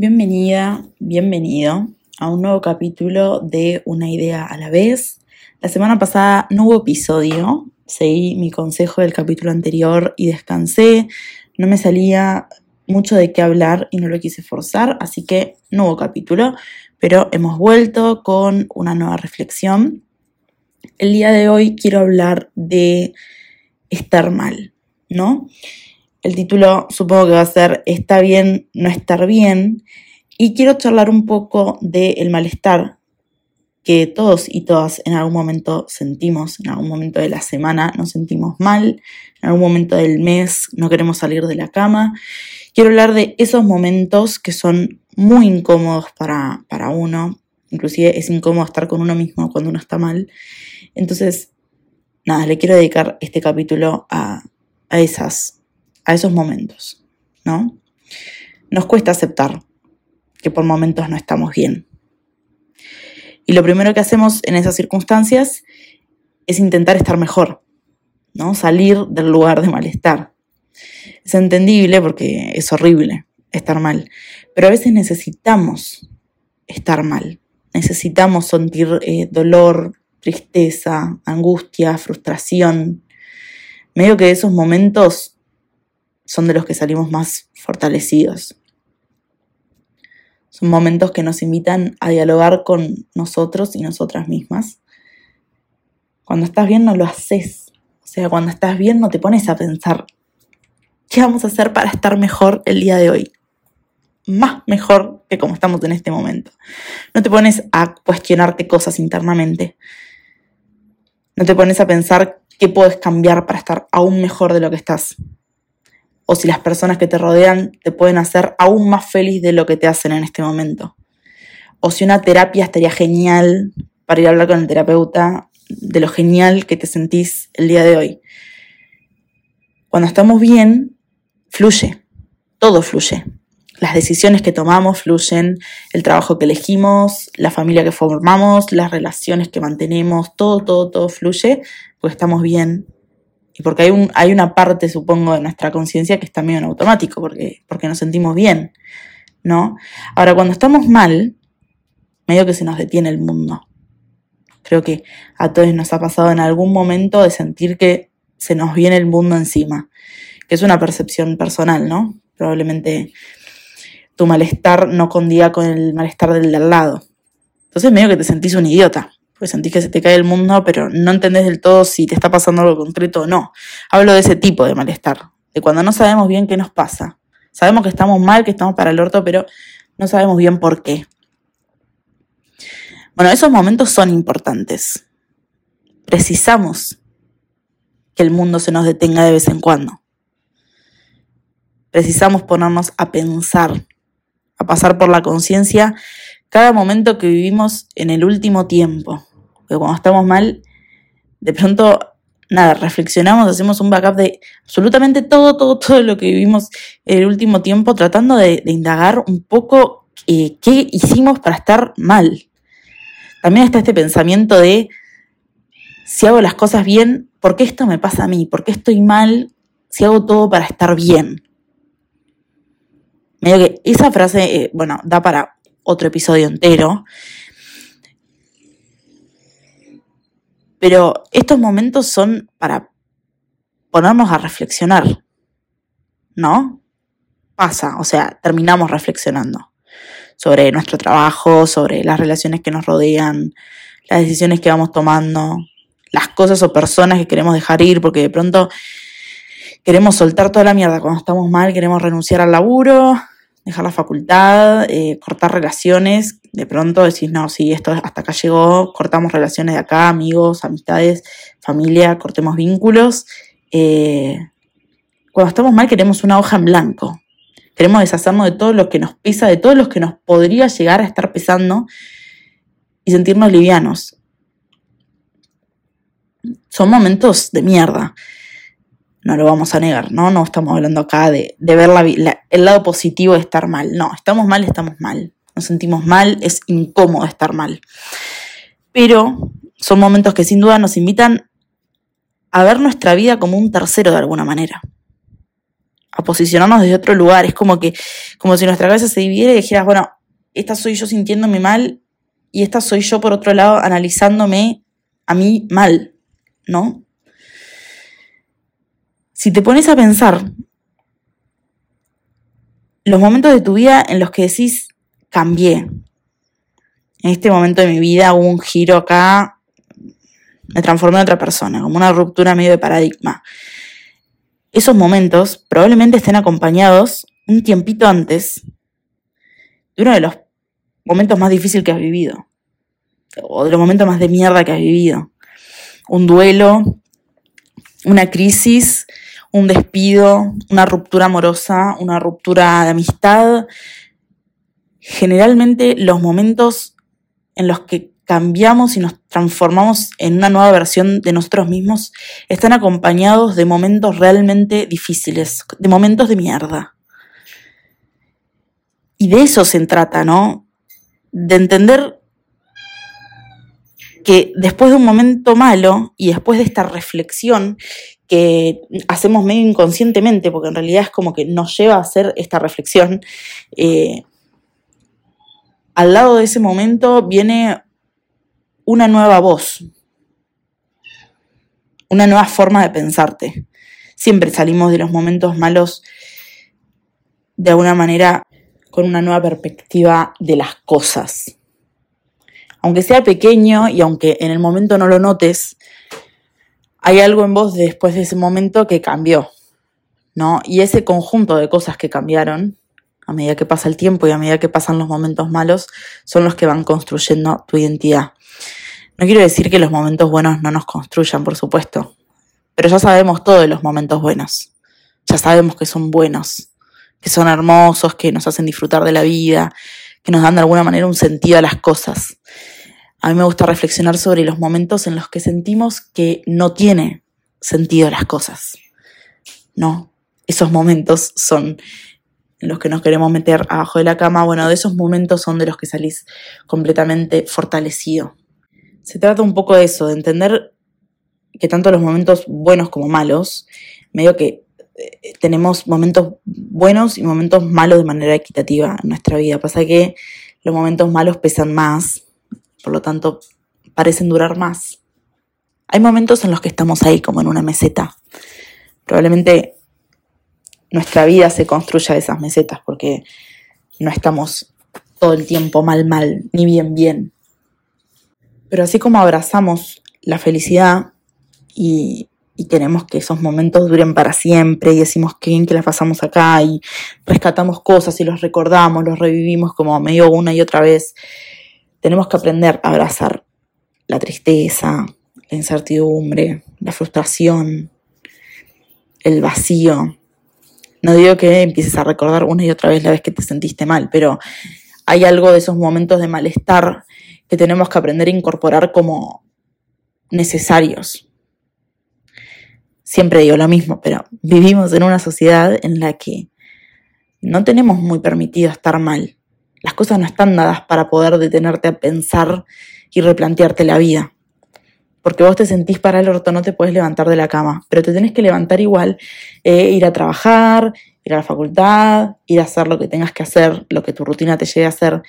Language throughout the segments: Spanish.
Bienvenida, bienvenido a un nuevo capítulo de Una idea a la vez. La semana pasada no hubo episodio, seguí mi consejo del capítulo anterior y descansé. No me salía mucho de qué hablar y no lo quise forzar, así que no hubo capítulo, pero hemos vuelto con una nueva reflexión. El día de hoy quiero hablar de estar mal, ¿no? El título supongo que va a ser Está bien no estar bien. Y quiero charlar un poco del malestar que todos y todas en algún momento sentimos, en algún momento de la semana nos sentimos mal, en algún momento del mes no queremos salir de la cama. Quiero hablar de esos momentos que son muy incómodos para, para uno, inclusive es incómodo estar con uno mismo cuando uno está mal. Entonces, nada, le quiero dedicar este capítulo a, a esas a esos momentos, ¿no? Nos cuesta aceptar que por momentos no estamos bien. Y lo primero que hacemos en esas circunstancias es intentar estar mejor, ¿no? Salir del lugar de malestar. Es entendible porque es horrible estar mal, pero a veces necesitamos estar mal. Necesitamos sentir eh, dolor, tristeza, angustia, frustración. Medio que esos momentos son de los que salimos más fortalecidos. Son momentos que nos invitan a dialogar con nosotros y nosotras mismas. Cuando estás bien no lo haces. O sea, cuando estás bien no te pones a pensar, ¿qué vamos a hacer para estar mejor el día de hoy? Más mejor que como estamos en este momento. No te pones a cuestionarte cosas internamente. No te pones a pensar qué puedes cambiar para estar aún mejor de lo que estás o si las personas que te rodean te pueden hacer aún más feliz de lo que te hacen en este momento. O si una terapia estaría genial para ir a hablar con el terapeuta de lo genial que te sentís el día de hoy. Cuando estamos bien, fluye, todo fluye. Las decisiones que tomamos fluyen, el trabajo que elegimos, la familia que formamos, las relaciones que mantenemos, todo, todo, todo fluye porque estamos bien y porque hay, un, hay una parte, supongo, de nuestra conciencia que está medio en automático, porque, porque nos sentimos bien, ¿no? Ahora, cuando estamos mal, medio que se nos detiene el mundo. Creo que a todos nos ha pasado en algún momento de sentir que se nos viene el mundo encima, que es una percepción personal, ¿no? Probablemente tu malestar no condía con el malestar del de al lado. Entonces medio que te sentís un idiota pues sentís que se te cae el mundo, pero no entendés del todo si te está pasando algo concreto o no. Hablo de ese tipo de malestar, de cuando no sabemos bien qué nos pasa. Sabemos que estamos mal, que estamos para el orto, pero no sabemos bien por qué. Bueno, esos momentos son importantes. Precisamos que el mundo se nos detenga de vez en cuando. Precisamos ponernos a pensar, a pasar por la conciencia cada momento que vivimos en el último tiempo porque cuando estamos mal, de pronto, nada, reflexionamos, hacemos un backup de absolutamente todo, todo, todo lo que vivimos el último tiempo, tratando de, indagar un poco eh, qué hicimos para estar mal. También está este pensamiento de, si hago las cosas bien, ¿por qué esto me pasa a mí? ¿Por qué estoy mal si hago todo para estar bien? Medio que esa frase, eh, bueno, da para otro episodio entero, Pero estos momentos son para ponernos a reflexionar, ¿no? Pasa, o sea, terminamos reflexionando sobre nuestro trabajo, sobre las relaciones que nos rodean, las decisiones que vamos tomando, las cosas o personas que queremos dejar ir, porque de pronto queremos soltar toda la mierda cuando estamos mal, queremos renunciar al laburo, dejar la facultad, eh, cortar relaciones, de pronto decís, no, sí, esto hasta acá llegó, cortamos relaciones de acá, amigos, amistades, familia, cortemos vínculos. Eh, cuando estamos mal queremos una hoja en blanco, queremos deshacernos de todo lo que nos pesa, de todo lo que nos podría llegar a estar pesando y sentirnos livianos. Son momentos de mierda no lo vamos a negar, ¿no? No estamos hablando acá de, ver el lado positivo de estar mal. No, estamos mal, estamos mal. Nos sentimos mal, es incómodo estar mal. Pero son momentos que sin duda nos invitan a ver nuestra vida como un tercero de alguna manera. a posicionarnos desde otro lugar. Es como que, como si nuestra cabeza se dividiera y dijeras, bueno, esta soy yo sintiéndome mal y esta soy yo por otro lado analizándome a mí mal, ¿no? Si te pones a pensar los momentos de tu vida en los que decís, cambié. En este momento de mi vida hubo un giro acá, me transformé en otra persona, como una ruptura medio de paradigma. Esos momentos probablemente estén acompañados un tiempito antes de uno de los momentos más difíciles que has vivido, o de los momentos más de mierda que has vivido. Un duelo, una crisis, un despido, una ruptura amorosa, una ruptura de amistad. Generalmente los momentos en los que cambiamos y nos transformamos en una nueva versión de nosotros mismos están acompañados de momentos realmente difíciles, de momentos de mierda. Y de eso se trata, ¿no? De entender que después de un momento malo y después de esta reflexión que hacemos medio inconscientemente, porque en realidad es como que nos lleva a hacer esta reflexión, eh, al lado de ese momento viene una nueva voz, una nueva forma de pensarte. Siempre salimos de los momentos malos de alguna manera con una nueva perspectiva de las cosas. Aunque sea pequeño y aunque en el momento no lo notes, hay algo en vos después de ese momento que cambió, ¿no? Y ese conjunto de cosas que cambiaron a medida que pasa el tiempo y a medida que pasan los momentos malos son los que van construyendo tu identidad. No quiero decir que los momentos buenos no nos construyan, por supuesto, pero ya sabemos todo de los momentos buenos. Ya sabemos que son buenos, que son hermosos, que nos hacen disfrutar de la vida, que nos dan de alguna manera un sentido a las cosas. A mí me gusta reflexionar sobre los momentos en los que sentimos que no tiene sentido las cosas. No, esos momentos son los que nos queremos meter abajo de la cama. Bueno, de esos momentos son de los que salís completamente fortalecido, se trata un poco de eso, de entender que tanto los momentos buenos como malos, medio que eh, tenemos momentos buenos y momentos malos de manera equitativa en nuestra vida. Pasa que los momentos malos pesan más, por lo tanto parecen durar más. Hay momentos en los que estamos ahí como en una meseta. Probablemente nuestra vida se construya de esas mesetas porque no estamos todo el tiempo mal, mal, ni bien, bien. Pero así como abrazamos la felicidad y, queremos que esos momentos duren para siempre y decimos que bien que las pasamos acá y rescatamos cosas y los recordamos, los revivimos como medio una y otra vez, tenemos que aprender a abrazar la tristeza, la incertidumbre, la frustración, el vacío. No digo que empieces a recordar una y otra vez la vez que te sentiste mal, pero hay algo de esos momentos de malestar que tenemos que aprender a incorporar como necesarios. Siempre digo lo mismo, pero vivimos en una sociedad en la que no tenemos muy permitido estar mal. Las cosas no están dadas para poder detenerte a pensar y replantearte la vida. Porque vos te sentís para el orto, no te puedes levantar de la cama, pero te tenés que levantar igual, eh, ir a trabajar, ir a la facultad, ir a hacer lo que tengas que hacer, lo que tu rutina te lleve a hacer.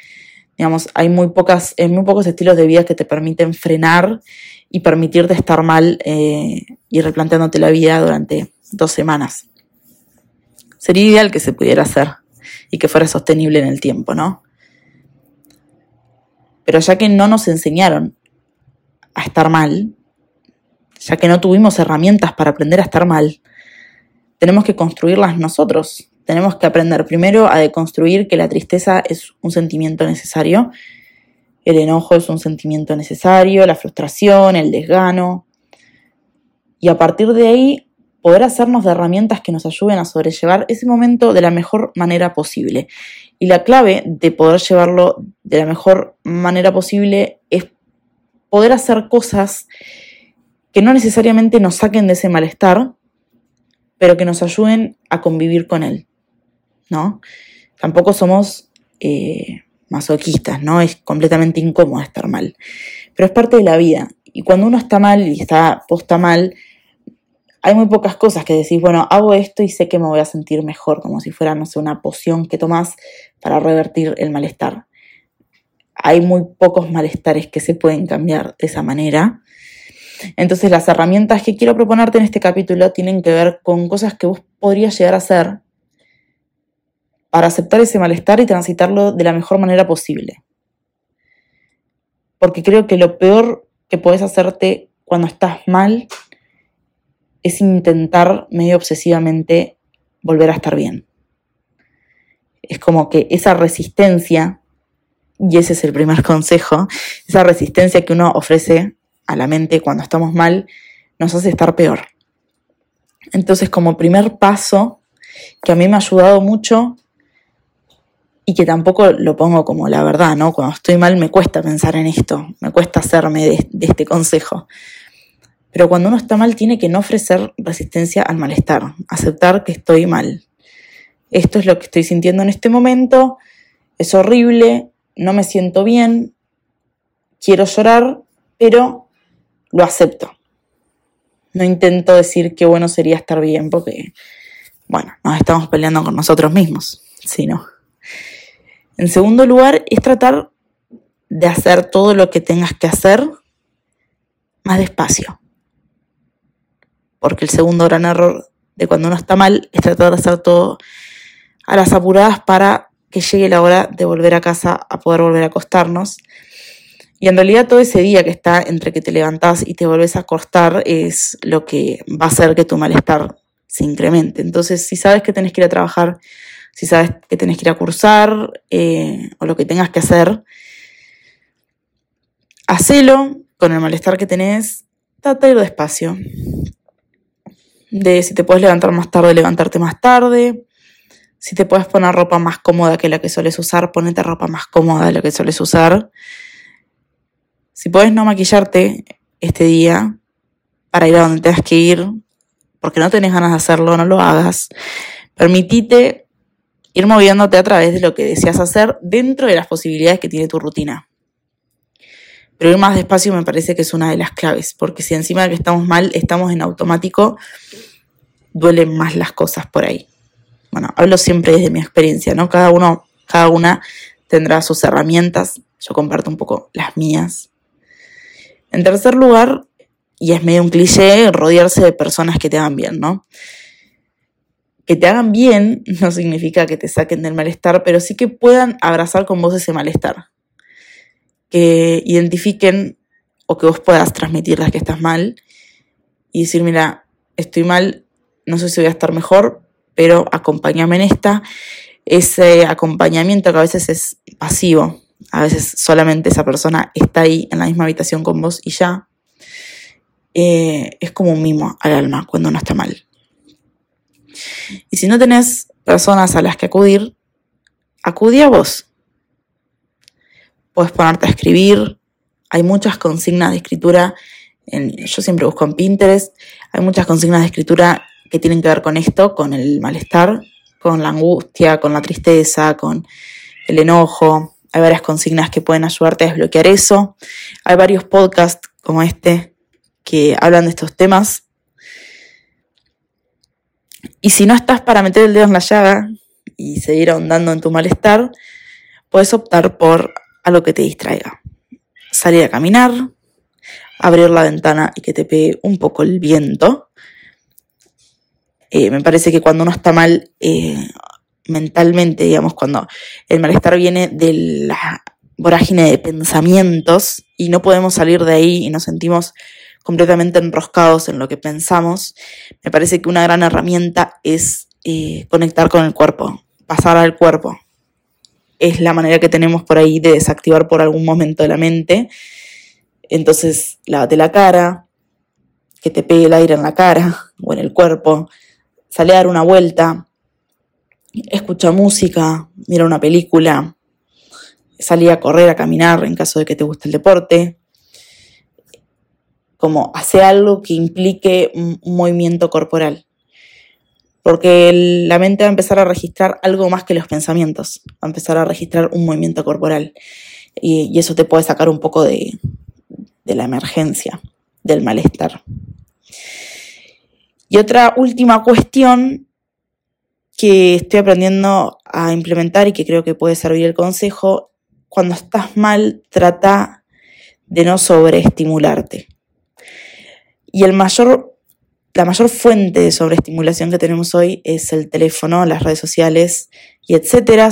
Digamos, hay muy, pocas, muy pocos estilos de vida que te permiten frenar y permitirte estar mal eh, y replanteándote la vida durante dos semanas. Sería ideal que se pudiera hacer y que fuera sostenible en el tiempo, ¿no? Pero ya que no nos enseñaron a estar mal, ya que no tuvimos herramientas para aprender a estar mal, tenemos que construirlas nosotros tenemos que aprender primero a deconstruir que la tristeza es un sentimiento necesario, el enojo es un sentimiento necesario, la frustración, el desgano, y a partir de ahí poder hacernos de herramientas que nos ayuden a sobrellevar ese momento de la mejor manera posible. Y la clave de poder llevarlo de la mejor manera posible es poder hacer cosas que no necesariamente nos saquen de ese malestar, pero que nos ayuden a convivir con él. ¿no? Tampoco somos eh, masoquistas, ¿no? Es completamente incómodo estar mal. Pero es parte de la vida. Y cuando uno está mal y está posta mal, hay muy pocas cosas que decís, bueno, hago esto y sé que me voy a sentir mejor, como si fuera, no sé, una poción que tomás para revertir el malestar. Hay muy pocos malestares que se pueden cambiar de esa manera. Entonces las herramientas que quiero proponerte en este capítulo tienen que ver con cosas que vos podrías llegar a hacer para aceptar ese malestar y transitarlo de la mejor manera posible. Porque creo que lo peor que puedes hacerte cuando estás mal es intentar medio obsesivamente volver a estar bien. Es como que esa resistencia, y ese es el primer consejo, esa resistencia que uno ofrece a la mente cuando estamos mal, nos hace estar peor. Entonces, como primer paso, que a mí me ha ayudado mucho y que tampoco lo pongo como la verdad, ¿no? Cuando estoy mal me cuesta pensar en esto, me cuesta hacerme de, este consejo. Pero cuando uno está mal tiene que no ofrecer resistencia al malestar, aceptar que estoy mal. Esto es lo que estoy sintiendo en este momento, es horrible, no me siento bien, quiero llorar, pero lo acepto. No intento decir qué bueno sería estar bien porque, bueno, nos estamos peleando con nosotros mismos, sino en segundo lugar, es tratar de hacer todo lo que tengas que hacer más despacio. Porque el segundo gran error de cuando uno está mal es tratar de hacer todo a las apuradas para que llegue la hora de volver a casa a poder volver a acostarnos. Y en realidad todo ese día que está entre que te levantás y te volvés a acostar es lo que va a hacer que tu malestar se incremente. Entonces, si sabes que tenés que ir a trabajar si sabes que tenés que ir a cursar eh, o lo que tengas que hacer, hacelo con el malestar que tenés, trata de ir despacio. De si te puedes levantar más tarde, levantarte más tarde. Si te puedes poner ropa más cómoda que la que sueles usar, ponete ropa más cómoda de la que sueles usar. Si puedes no maquillarte este día para ir a donde tengas que ir, porque no tenés ganas de hacerlo, no lo hagas. Permitite ir moviéndote a través de lo que deseas hacer dentro de las posibilidades que tiene tu rutina. Pero ir más despacio me parece que es una de las claves, porque si encima de que estamos mal, estamos en automático, duelen más las cosas por ahí. Bueno, hablo siempre desde mi experiencia, ¿no? Cada uno, cada una tendrá sus herramientas, yo comparto un poco las mías. En tercer lugar, y es medio un cliché, rodearse de personas que te hagan bien, ¿no? que te hagan bien no significa que te saquen del malestar, pero sí que puedan abrazar con vos ese malestar. Que identifiquen o que vos puedas transmitirles que estás mal y decir, mira, estoy mal, no sé si voy a estar mejor, pero acompáñame en esta. Ese acompañamiento que a veces es pasivo, a veces solamente esa persona está ahí en la misma habitación con vos y ya, eh, es como un mimo al alma cuando uno está mal. Y si no tenés personas a las que acudir, acudí a vos. Puedes ponerte a escribir. Hay muchas consignas de escritura. yo siempre busco en Pinterest. Hay muchas consignas de escritura que tienen que ver con esto, con el malestar, con la angustia, con la tristeza, con el enojo. Hay varias consignas que pueden ayudarte a desbloquear eso. Hay varios podcasts como este que hablan de estos temas y si no estás para meter el dedo en la llaga y seguir ahondando en tu malestar, puedes optar por algo que te distraiga. Salir a caminar, abrir la ventana y que te pegue un poco el viento. Eh, me parece que cuando uno está mal eh, mentalmente, digamos, cuando el malestar viene de la vorágine de pensamientos y no podemos salir de ahí y nos sentimos completamente enroscados en lo que pensamos, me parece que una gran herramienta es eh, conectar con el cuerpo, pasar al cuerpo. Es la manera que tenemos por ahí de desactivar por algún momento la mente. Entonces, lávate la cara, que te pegue el aire en la cara o en el cuerpo, sale a dar una vuelta, escucha música, mira una película, salí a correr, a caminar en caso de que te guste el deporte, como hace algo que implique un, movimiento corporal. Porque la mente va a empezar a registrar algo más que los pensamientos, va a empezar a registrar un movimiento corporal. Y, eso te puede sacar un poco de, de la emergencia, del malestar. Y otra última cuestión que estoy aprendiendo a implementar y que creo que puede servir el consejo, cuando estás mal, trata de no sobreestimularte. Y el mayor, la mayor fuente de sobreestimulación que tenemos hoy es el teléfono, las redes sociales y etcétera,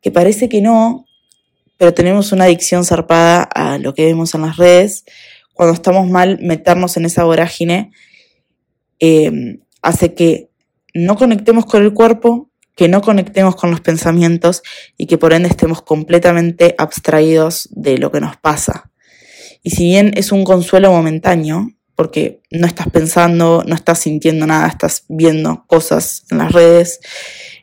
que parece que no, pero tenemos una adicción zarpada a lo que vemos en las redes. Cuando estamos mal, meternos en esa vorágine eh, hace que no conectemos con el cuerpo, que no conectemos con los pensamientos y que por ende estemos completamente abstraídos de lo que nos pasa. Y si bien es un consuelo momentáneo, porque no estás pensando, no estás sintiendo nada, estás viendo cosas en las redes,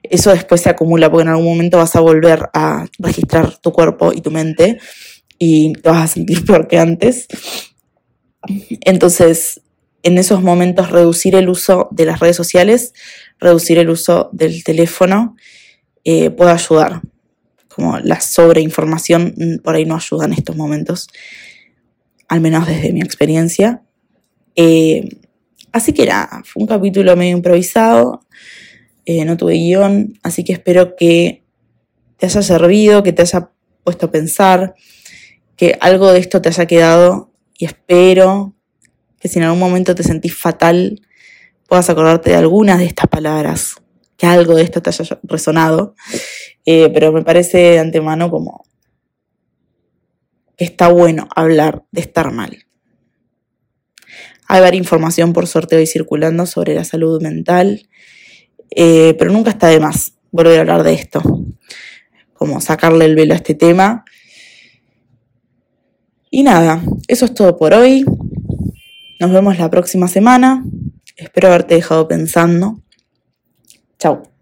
eso después se acumula porque en algún momento vas a volver a registrar tu cuerpo y tu mente y te vas a sentir peor que antes. Entonces, en esos momentos reducir el uso de las redes sociales, reducir el uso del teléfono, eh, puede ayudar. Como la sobreinformación mm, por ahí no ayuda en estos momentos, al menos desde mi experiencia. Eh, así que nada, fue un capítulo medio improvisado, eh, no tuve guion, así que espero que te haya servido, que te haya puesto a pensar, que algo de esto te haya quedado y espero que si en algún momento te sentís fatal, puedas acordarte de algunas de estas palabras, que algo de esto te haya resonado, eh, pero me parece de antemano como que está bueno hablar de estar mal. Hay varias información por sorteo y circulando sobre la salud mental, eh, pero nunca está de más volver a hablar de esto, como sacarle el velo a este tema. Y nada, eso es todo por hoy. Nos vemos la próxima semana. Espero haberte dejado pensando. Chao.